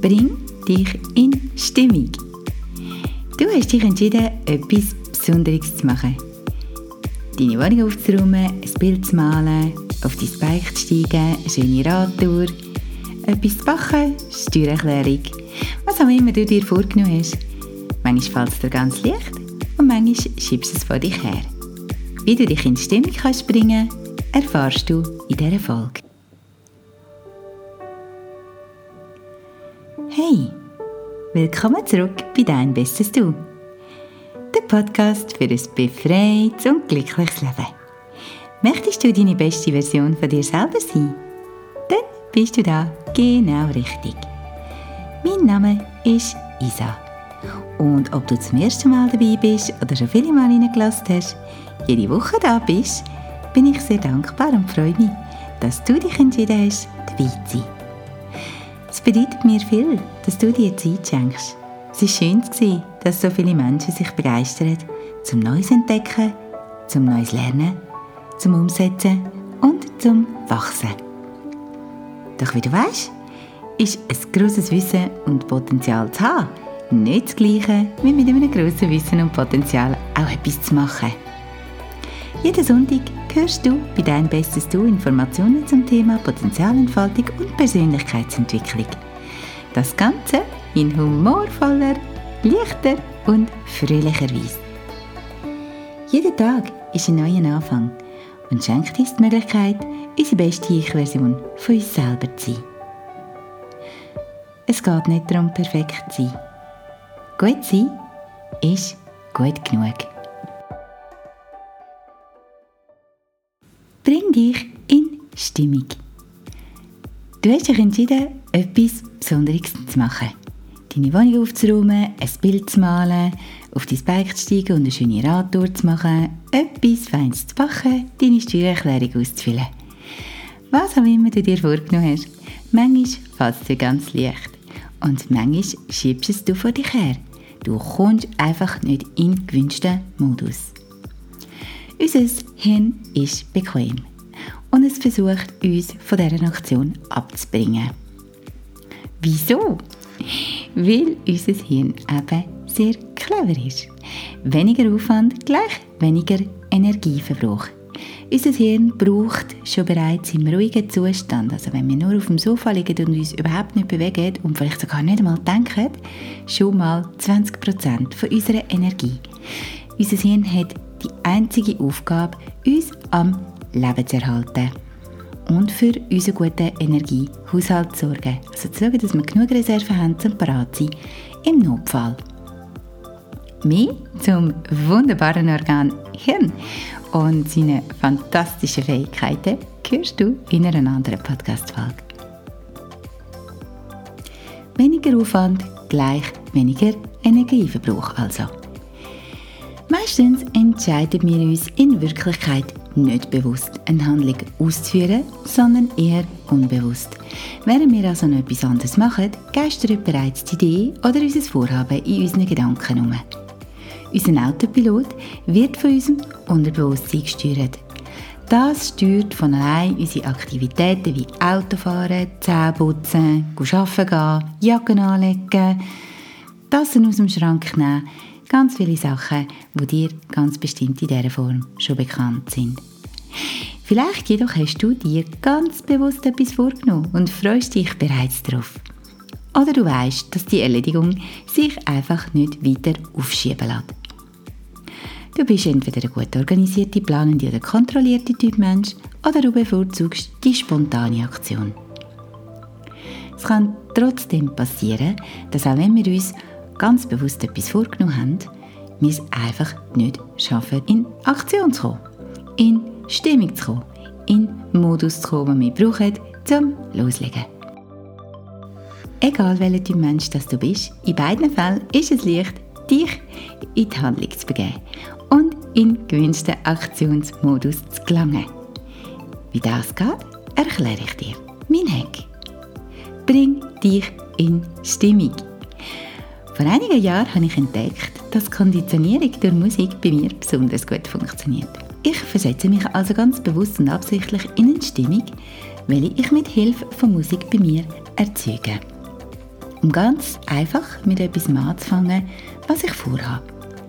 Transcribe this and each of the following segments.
Bring dich in Stimmung. Du hast dich entschieden, etwas Besonderes zu machen. Deine Wohnung aufzuräumen, ein Bild zu malen, auf dein Bike zu steigen, eine schöne Radtour, etwas zu backen, Steuererklärung, was auch immer du dir vorgenommen hast. Manchmal fällt es dir ganz leicht und manchmal schiebst du es vor dich her. Wie du dich in Stimmung kannst bringen erfährst du in dieser Folge. Hey, willkommen zurück bei Dein Bestes Du. Der Podcast für ein befreites und glückliches Leben. Möchtest du deine beste Version von dir selber sein? Dann bist du da genau richtig. Mein Name ist Isa. Und ob du zum ersten Mal dabei bist oder schon viele Mal reingelassen hast, jede Woche da bist, bin ich sehr dankbar und freue mich, dass du dich entschieden hast, dabei zu sein. Es bedeutet mir viel, dass du dir Zeit schenkst. Es war schön, dass so viele Menschen sich begeistern zum Neues entdecken, zum Neues lernen, zum Umsetzen und zum Wachsen. Doch wie du weißt, ist ein grosses Wissen und Potenzial zu haben nicht das Gleiche wie mit einem grossen Wissen und Potenzial auch etwas zu machen. Jeden Sonntag hörst du bei Dein Bestes Du Informationen zum Thema Potenzialentfaltung und Persönlichkeitsentwicklung. Das Ganze in humorvoller, leichter und fröhlicher Weise. Jeder Tag ist ein neuer Anfang und schenkt uns die Möglichkeit, unsere beste Ich-Version von uns selber zu sein. Es geht nicht darum, perfekt zu sein. Gut sein ist gut genug. Bring dich in Stimmung. Du hast dich entschieden, etwas Besonderes zu machen. Deine Wohnung aufzuräumen, ein Bild zu malen, auf dein Bike zu steigen und eine schöne Radtour zu machen, etwas Feines zu backen, deine Steuererklärung auszufüllen. Was auch immer du dir vorgenommen hast, manchmal fällt es dir ganz leicht und manchmal schiebst du es vor dich her. Du kommst einfach nicht in den gewünschten Modus. Unser Hirn ist bequem und es versucht, uns von dieser Aktion abzubringen. Wieso? Weil unser Hirn eben sehr clever ist. Weniger Aufwand gleich weniger Energieverbrauch. Unser Hirn braucht schon bereits im ruhigen Zustand, also wenn wir nur auf dem Sofa liegen und uns überhaupt nicht bewegen und vielleicht sogar nicht einmal denken, schon mal 20% von unserer Energie. Unser Hirn hat die einzige Aufgabe, uns am Leben zu erhalten und für unseren guten Energiehaushalt zu sorgen. Also zu schauen, dass wir genug Reserven haben, zum parat sein im Notfall. Mehr zum wunderbaren Organ Hirn und seine fantastischen Fähigkeiten hörst du in einer anderen Podcast-Folge. Weniger Aufwand gleich weniger Energieverbrauch also. Meistens entscheiden wir uns in Wirklichkeit nicht bewusst, eine Handlung auszuführen, sondern eher unbewusst. Während wir also noch etwas anderes machen, geistert bereits die Idee oder unser Vorhaben in unseren Gedanken um. Unser Autopilot wird von unserem Unterbewusstsein gesteuert. Das steuert von allein unsere Aktivitäten wie Autofahren, Zähneputzen, arbeiten gehen, Jacken anlegen, Tassen aus dem Schrank nehmen, ganz viele Sachen, die dir ganz bestimmt in dieser Form schon bekannt sind. Vielleicht jedoch hast du dir ganz bewusst etwas vorgenommen und freust dich bereits darauf. Oder du weißt, dass die Erledigung sich einfach nicht weiter aufschieben lässt. Du bist entweder ein gut organisierter, planende oder kontrollierte Typ Mensch oder du bevorzugst die spontane Aktion. Es kann trotzdem passieren, dass auch wenn wir uns ganz bewusst etwas vorgenommen haben, wir es einfach nicht schaffen, in Aktion zu kommen, in Stimmung zu kommen, in Modus zu kommen, den wir brauchen, zum Loslegen. Egal welcher Typ Mensch das du bist, in beiden Fällen ist es leicht, dich in die Handlung zu begeben und in gewünschten Aktionsmodus zu gelangen. Wie das geht, erkläre ich dir. Mein Hack. Bring dich in Stimmung. Vor einigen Jahren habe ich entdeckt, dass Konditionierung durch Musik bei mir besonders gut funktioniert. Ich versetze mich also ganz bewusst und absichtlich in eine Stimmung, welche ich mit Hilfe von Musik bei mir erzeuge. um ganz einfach mit etwas anzufangen, was ich vorhabe.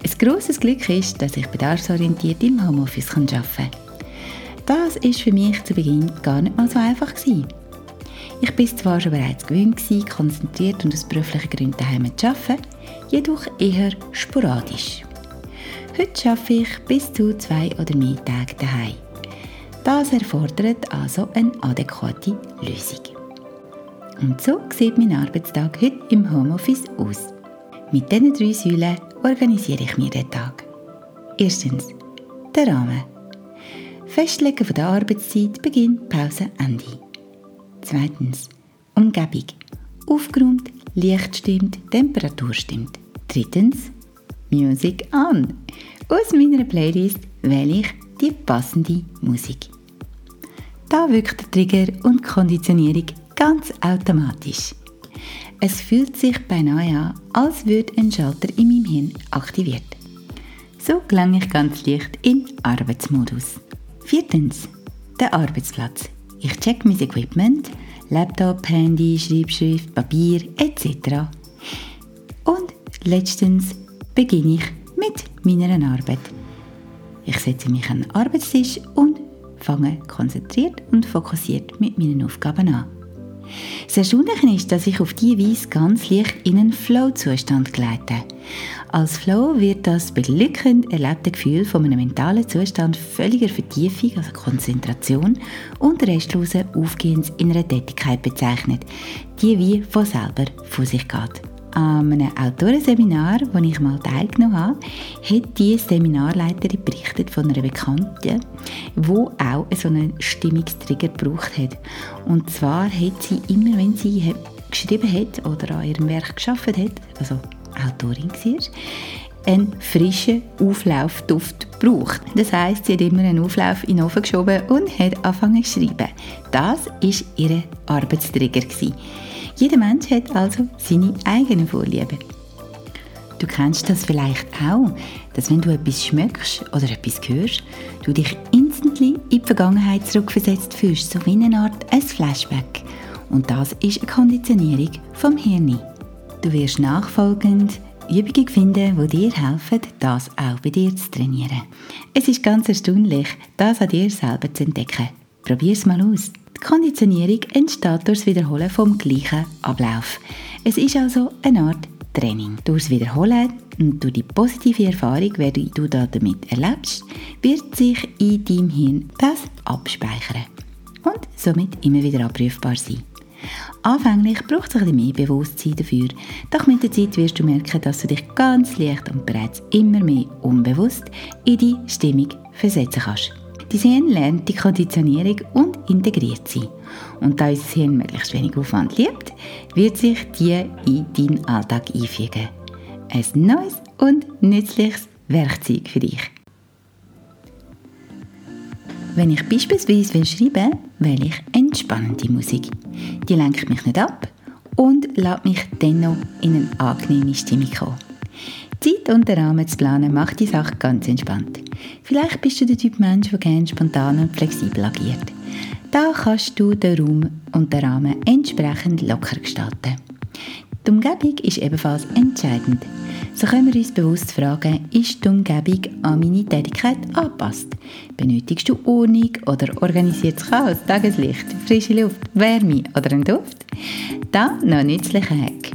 Ein grosses Glück ist, dass ich bedarfsorientiert im Homeoffice arbeiten kann. Das ist für mich zu Beginn gar nicht mal so einfach gewesen. Ich bin zwar schon bereits gewöhnt gewesen, konzentriert und aus beruflichen Gründen daheim zu arbeiten, jedoch eher sporadisch. Heute arbeite ich bis zu zwei oder mehr Tage daheim. Das erfordert also eine adäquate Lösung. Und so sieht mein Arbeitstag heute im Homeoffice aus. Mit diesen drei Säulen organisiere ich mir den Tag. Erstens, der Rahmen. Festlegen von der Arbeitszeit, Beginn, Pause, Ende. Zweitens, Umgebung. Aufgeräumt, Licht stimmt, Temperatur stimmt. Drittens, Musik an. Aus meiner Playlist wähle ich die passende Musik. Da wirkt der Trigger und die Konditionierung ganz automatisch. Es fühlt sich beinahe an, als würde ein Schalter in meinem Hirn aktiviert. So gelange ich ganz leicht in Arbeitsmodus. Viertens, der Arbeitsplatz. Ich check mein Equipment, Laptop, Handy, Schreibschrift, Papier etc. Und letztens beginne ich mit meiner Arbeit. Ich setze mich an den Arbeitstisch und fange konzentriert und fokussiert mit meinen Aufgaben an. Das Erstaunliche ist, dass ich auf diese Weise ganz leicht in einen Flow-Zustand gleite. Als Flow wird das beglückend erlebte Gefühl von einem mentalen Zustand völliger Vertiefung, also Konzentration und restlosen Aufgehens in einer Tätigkeit bezeichnet, die wie von selber vor sich geht. An einem Autorenseminar, wo ich mal teilgenommen habe, hat die Seminarleiterin berichtet von einer Bekannten, die auch so einen Stimmungstrigger gebraucht hat. Und zwar hat sie immer, wenn sie geschrieben hat oder an ihrem Werk geschafft hat, also Autorin war, einen frischen Auflaufduft gebraucht. Das heißt, sie hat immer einen Auflauf in den Ofen geschoben und hat angefangen zu schreiben. Das war ihr Arbeitstrigger. Gewesen. Jeder Mensch hat also seine eigenen Vorlieben. Du kennst das vielleicht auch, dass wenn du etwas schmeckst oder etwas hörst, du dich instantly in die Vergangenheit zurückversetzt fühlst, so wie eine Art ein Flashback. Und das ist eine Konditionierung vom Hirn. Du wirst nachfolgend Übungen finden, die dir helfen, das auch bei dir zu trainieren. Es ist ganz erstaunlich, das an dir selber zu entdecken. Probier es mal aus. Die Konditionierung entsteht durch das Wiederholen vom gleichen Ablauf. Es ist also eine Art Training. Durch das Wiederholen und durch die positive Erfahrung, die du damit erlebst, wird sich in deinem Hirn das abspeichern und somit immer wieder abrufbar sein. Anfänglich braucht es ein bisschen mehr Bewusstsein dafür, doch mit der Zeit wirst du merken, dass du dich ganz leicht und bereits immer mehr unbewusst in die Stimmung versetzen kannst. Dein Hirn lernt die Konditionierung und integriert sie. Und da unser Hirn möglichst wenig Aufwand liebt, wird sich die in deinen Alltag einfügen. Ein neues und nützliches Werkzeug für dich. Wenn ich beispielsweise schreiben will, wähle ich entspannende Musik. Die lenkt mich nicht ab und lässt mich dennoch in eine angenehme Stimmung kommen. Zeit und den Rahmen zu planen macht die Sache ganz entspannt. Vielleicht bist du der Typ Mensch, der gerne spontan und flexibel agiert. Da kannst du den Raum und den Rahmen entsprechend locker gestalten. Die Umgebung ist ebenfalls entscheidend. So können wir uns bewusst fragen, ist die Umgebung an meine Tätigkeit angepasst? Benötigst du Ordnung oder organisiertes Chaos, Tageslicht, frische Luft, Wärme oder einen Duft? Da noch ein nützlicher Hack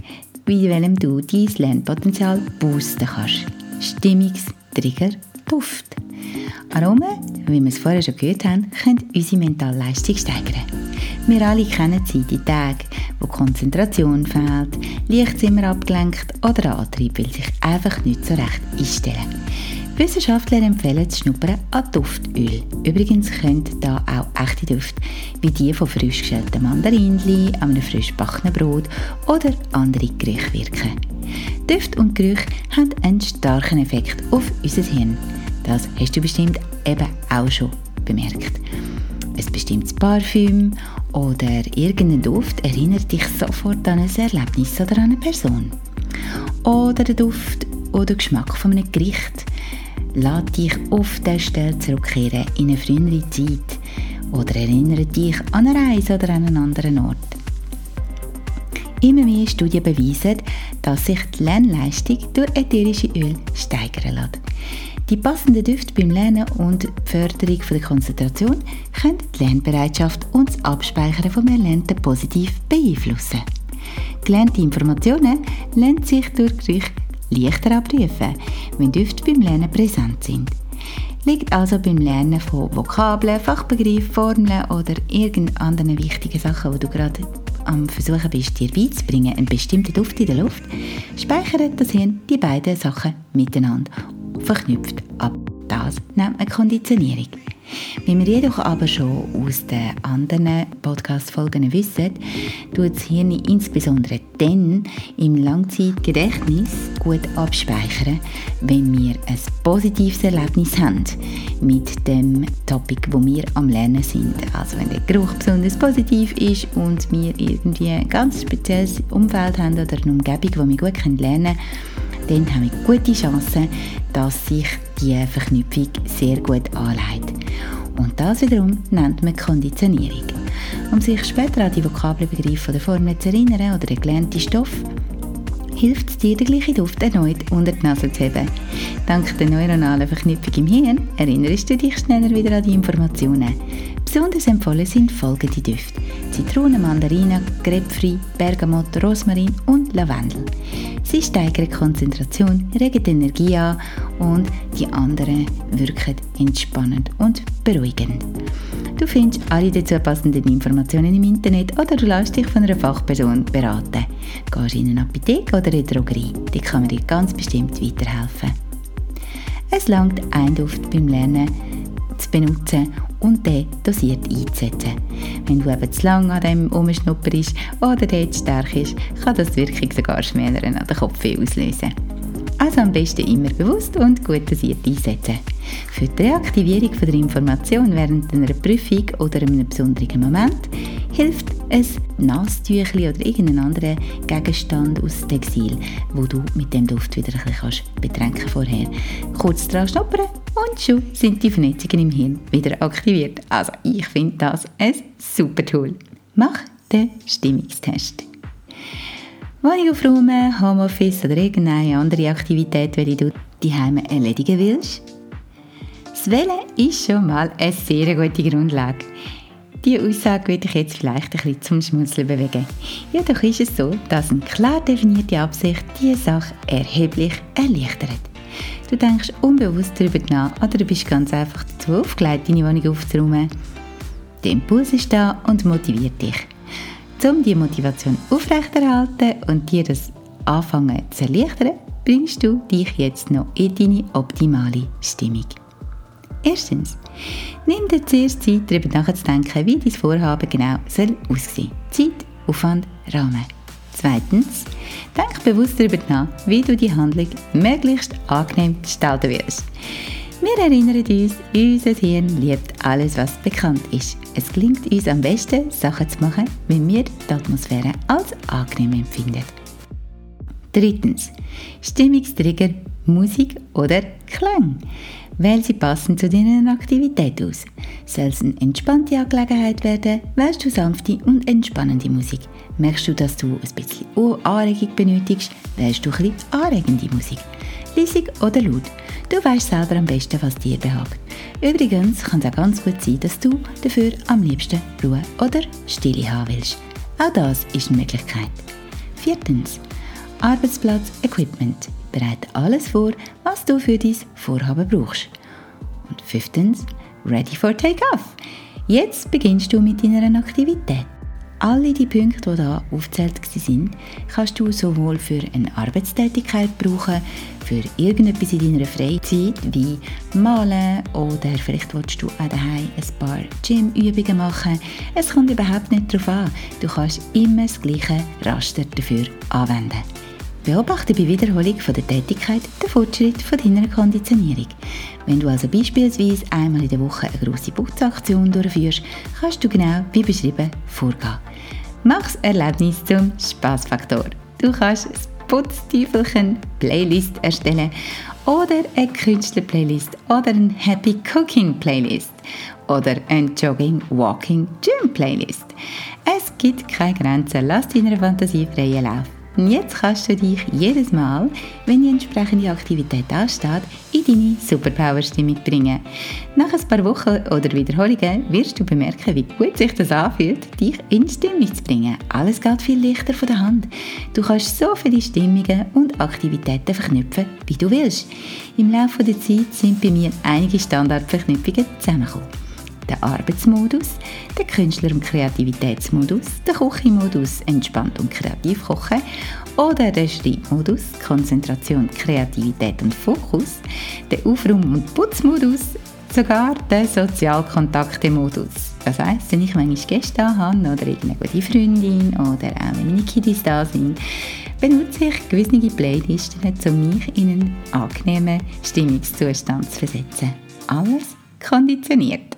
wie welchem du dein Lernpotenzial boosten kannst. Stimmungstrigger Duft. Aromen, wie wir es vorher schon gehört haben, können unsere Mentalleistung steigern. Wir alle kennen sie, die Tage, wo Konzentration fehlt, Licht immer abgelenkt oder Antrieb will sich einfach nicht so recht einstellen. Wissenschaftler empfehlen das Schnuppern an Duftöl. Übrigens können da auch echte Düfte, wie die von frisch geschälten Mandarinli, einem frisch gebackenen Brot oder andere Gerüche wirken. Düfte und Gerüche haben einen starken Effekt auf unser Hirn. Das hast du bestimmt eben auch schon bemerkt. Ein bestimmtes Parfüm oder irgendein Duft erinnert dich sofort an ein Erlebnis oder an eine Person. Oder der Duft oder Geschmack von einem Gericht Lass dich auf der Stelle zurückkehren in eine frühere Zeit oder erinnere dich an eine Reise oder an einen anderen Ort. Immer mehr Studien beweisen, dass sich die Lernleistung durch ätherische Öl steigern lässt. Die passenden Düfte beim Lernen und die Förderung der Konzentration können die Lernbereitschaft und das Abspeichern vom Erlernten positiv beeinflussen. Gelernte Informationen lassen sich durch Gerüche leichter abrufen, wenn Düfte beim Lernen präsent sind. Liegt also beim Lernen von Vokabeln, Fachbegriffen, Formeln oder irgendeinen anderen wichtigen Sachen, die du gerade am Versuchen bist, dir beizubringen, einen bestimmten Duft in der Luft, speichert das Hirn die beiden Sachen miteinander verknüpft. Ab das nennt man Konditionierung. Wie wir jedoch aber schon aus den anderen Podcast-Folgen wissen, tut das Hirn insbesondere dann im Langzeitgedächtnis gut abspeichern, wenn wir ein positives Erlebnis haben mit dem Topic, wo wir am Lernen sind. Also wenn der Geruch besonders positiv ist und wir irgendwie ein ganz spezielles Umfeld haben oder eine Umgebung, wo wir gut lernen können, dann haben wir gute Chancen, dass sich die Verknüpfung sehr gut anleitet. Und das wiederum nennt man Konditionierung. Um sich später an die Vokabelbegriffe oder Formeln zu erinnern oder den gelernten Stoff, hilft es dir, den gleichen Duft erneut unter die Nase zu haben. Dank der neuronalen Verknüpfung im Hirn erinnerst du dich schneller wieder an die Informationen. Besonders empfohlen sind folgende Düfte. Zitrone, Mandarine, Grapefruit, Bergamot, Rosmarin und Lavendel. Sie steigern Konzentration, regen die Energie an und die anderen wirken entspannend und beruhigend. Du findest alle dazu passenden Informationen im Internet oder du lässt dich von einer Fachperson beraten. Gehst in eine Apotheke oder eine Drogerie, die kann mir dir ganz bestimmt weiterhelfen. Es langt ein Duft beim Lernen zu benutzen und den dosiert einzusetzen. Wenn du eben zu lange an dem rumschnupperst oder der zu stark ist, kann das die Wirkung sogar schmälern an den Kopf auslösen. Also am besten immer bewusst und gut dosiert einsetzen. Für die Reaktivierung der Information während einer Prüfung oder einem besonderen Moment hilft ein Nasstüchli oder irgendein anderer Gegenstand aus Textil, wo du mit dem Duft wieder ein bisschen betränken vorher. Kurz dran schnuppern und schon sind die Vernetzungen im Hirn wieder aktiviert. Also ich finde das ein super Tool. Mach den Stimmungstest. Wohnung aufräumen, Homeoffice oder irgendeine andere Aktivität, die du daheim erledigen willst? Das Wählen ist schon mal eine sehr gute Grundlage. Diese Aussage würde ich jetzt vielleicht ein bisschen zum Schmunzeln bewegen. Jedoch ist es so, dass eine klar definierte Absicht diese Sache erheblich erleichtert. Du denkst unbewusst darüber nach oder du bist ganz einfach dazu aufgelegt, deine Wohnung aufzuräumen. Der Impuls ist da und motiviert dich. Um diese Motivation aufrechterhalten und dir das Anfangen zu erleichtern, bringst du dich jetzt noch in deine optimale Stimmung. Erstens, nimm dir zuerst Zeit, darüber nachzudenken, wie dein Vorhaben genau soll aussehen soll. Zeit, Aufwand, Rahmen. Zweitens, denk bewusst darüber nach, wie du die Handlung möglichst angenehm gestalten wirst. Wir erinnern uns, unser Hirn liebt alles, was bekannt ist. Es gelingt uns am besten, Sachen zu machen, wenn wir die Atmosphäre als angenehm empfinden. Drittens, Stimmungstrigger, Musik oder Klang. Wähl sie passend zu deiner Aktivität aus. Soll es eine entspannte Angelegenheit werden, wählst du sanfte und entspannende Musik. Merkst du, dass du ein bisschen Anregung benötigst, wählst du ein bisschen anregende Musik. Leisig oder laut. Du weißt selber am besten, was dir behagt. Übrigens kann es auch ganz gut sein, dass du dafür am liebsten Ruhe oder Stille haben willst. Auch das ist eine Möglichkeit. Viertens. Arbeitsplatz Equipment. Bereite alles vor, was du für dein Vorhaben brauchst. Und fünftens, ready for take-off. Jetzt beginnst du mit deiner Aktivität. Alle die Punkte, die hier aufgezählt sind, kannst du sowohl für eine Arbeitstätigkeit brauchen, für irgendetwas in deiner Freizeit, wie Malen oder vielleicht willst du auch daheim ein paar Gym-Übungen machen. Es kommt überhaupt nicht darauf an. Du kannst immer das gleiche Raster dafür anwenden. Beobachte bei Wiederholung von der Tätigkeit den Fortschritt von deiner Konditionierung. Wenn du also beispielsweise einmal in der Woche eine grosse Putzaktion durchführst, kannst du genau wie beschrieben vorgehen. Mach das Erlebnis zum Spaßfaktor. Du kannst das Putztiefelchen Playlist erstellen oder eine Künstler-Playlist oder eine Happy Cooking Playlist oder eine Jogging, Walking, Gym Playlist. Es gibt keine Grenzen, lass deiner Fantasie freien Lauf. Und jetzt kannst du dich jedes Mal, wenn die entsprechende Aktivität ansteht, in deine Superpower-Stimmung bringen. Nach ein paar Wochen oder Wiederholungen wirst du bemerken, wie gut sich das anfühlt, dich in Stimmung zu bringen. Alles geht viel leichter von der Hand. Du kannst so viele Stimmungen und Aktivitäten verknüpfen, wie du willst. Im Laufe der Zeit sind bei mir einige Standardverknüpfungen zusammengekommen der Arbeitsmodus, der Künstler- und Kreativitätsmodus, der Küchenmodus entspannt und kreativ kochen oder der Schreibmodus Konzentration, Kreativität und Fokus, der Aufräum- und Putzmodus, sogar der Sozialkontakte-Modus. Das heisst, wenn ich manchmal Gäste habe oder irgendeine gute Freundin oder auch wenn meine Kiddies da sind, benutze ich gewisse Playlisten, um mich in einen angenehmen Stimmungszustand zu versetzen. Alles konditioniert.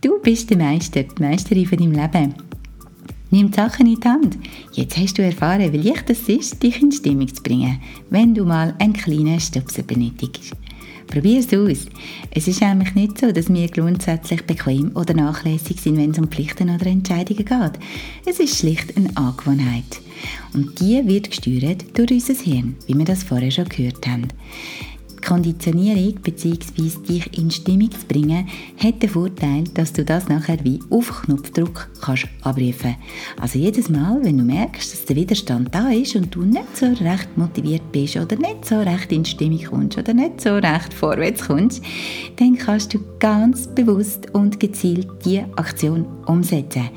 Du bist der Meister, die Meisterin von deinem Leben. Nimm die Sachen in die Hand. Jetzt hast du erfahren, wie leicht es ist, dich in Stimmung zu bringen, wenn du mal einen kleinen Stupser benötigst. Probier es aus. Es ist nämlich nicht so, dass wir grundsätzlich bequem oder nachlässig sind, wenn es um Pflichten oder Entscheidungen geht. Es ist schlicht eine Angewohnheit. Und die wird gesteuert durch unser Hirn, wie wir das vorher schon gehört haben. Konditionierung bzw. dich in Stimmung zu bringen, hat den Vorteil, dass du das nachher wie auf Knopfdruck kannst abrufen. Also jedes Mal, wenn du merkst, dass der Widerstand da ist und du nicht so recht motiviert bist oder nicht so recht in Stimmung kommst oder nicht so recht vorwärts kommst, dann kannst du ganz bewusst und gezielt diese Aktion umsetzen.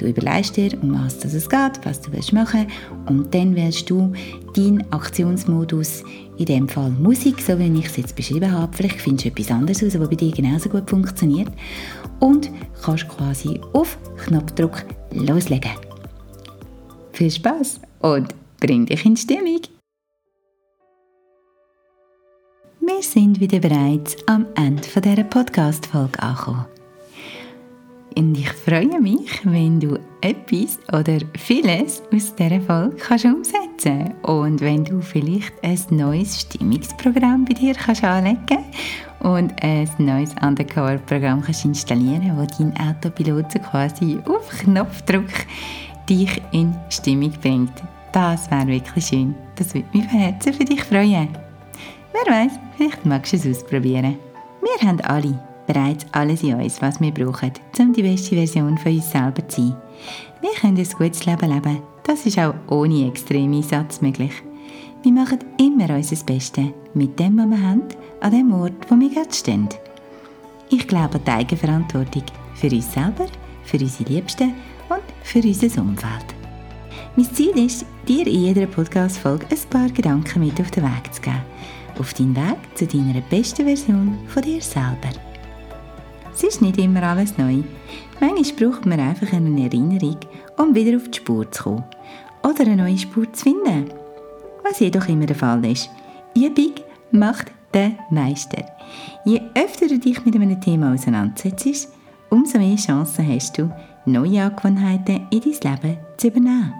Du überlegst dir, um was es geht, was du machen willst und dann wählst du deinen Aktionsmodus, in dem Fall Musik, so wie ich es jetzt beschrieben habe. Vielleicht findest du etwas anderes aus, das bei dir genauso gut funktioniert und kannst quasi auf Knopfdruck loslegen. Viel Spaß und bring dich in Stimmung! Wir sind wieder bereits am Ende dieser Podcast-Folge angekommen. Und ich freue mich, wenn du etwas oder vieles aus dieser Folge kannst umsetzen Und wenn du vielleicht ein neues Stimmungsprogramm bei dir kannst anlegen und ein neues Undercover-Programm kannst installieren, wo dein Autopilot quasi auf Knopfdruck dich in Stimmung bringt. Das wäre wirklich schön. Das würde mich von Herzen für dich freuen. Wer weiß, vielleicht magst du es ausprobieren. Wir haben alle bereits alles in uns, was wir brauchen, um die beste Version von uns selber zu sein. Wir können ein gutes Leben leben. Das ist auch ohne extremen Einsatz möglich. Wir machen immer unser Bestes mit dem, was wir haben, an dem Ort, wo wir gerade stehen. Ich glaube an die Eigenverantwortung für uns selber, für unsere Liebsten und für unser Umfeld. Mein Ziel ist, dir in jeder Podcast-Folge ein paar Gedanken mit auf den Weg zu geben. Auf deinen Weg zu deiner besten Version von dir selber. Es ist nicht immer alles neu. Manchmal braucht man einfach eine Erinnerung, um wieder auf die Spur zu kommen. Oder eine neue Spur zu finden. Was jedoch immer der Fall ist. Übung macht den Meister. Je öfter du dich mit einem Thema auseinandersetzt, umso mehr Chancen hast du, neue Angewohnheiten in dein Leben zu übernehmen.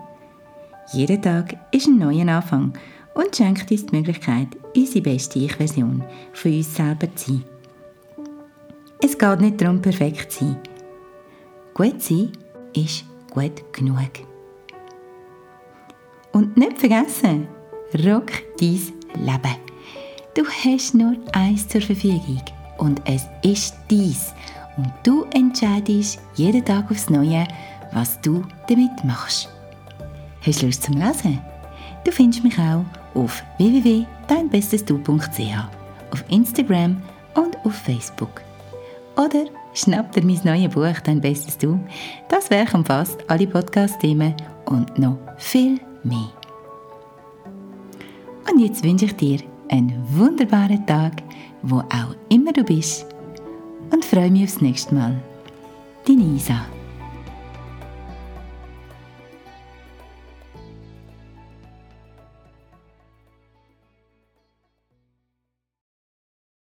Jeder Tag ist ein neuer Anfang und schenkt uns die Möglichkeit, unsere beste Ich-Version von uns selber zu sein. Es geht nicht darum, perfekt zu sein. Gut sein ist gut genug. Und nicht vergessen, rock dein Leben. Du hast nur eins zur Verfügung und es ist dies. Und du entscheidest jeden Tag aufs Neue, was du damit machst. Hast du Lust zum Lesen? Du findest mich auch auf www.deinbestesdu.ch, auf Instagram und auf Facebook. Oder schnapp dir mein neues Buch «Dein Bestes Du». Das Werk umfasst alle Podcast-Themen und noch viel mehr. Und jetzt wünsche ich dir einen wunderbaren Tag, wo auch immer du bist und freue mich aufs nächste Mal. Deine Isa.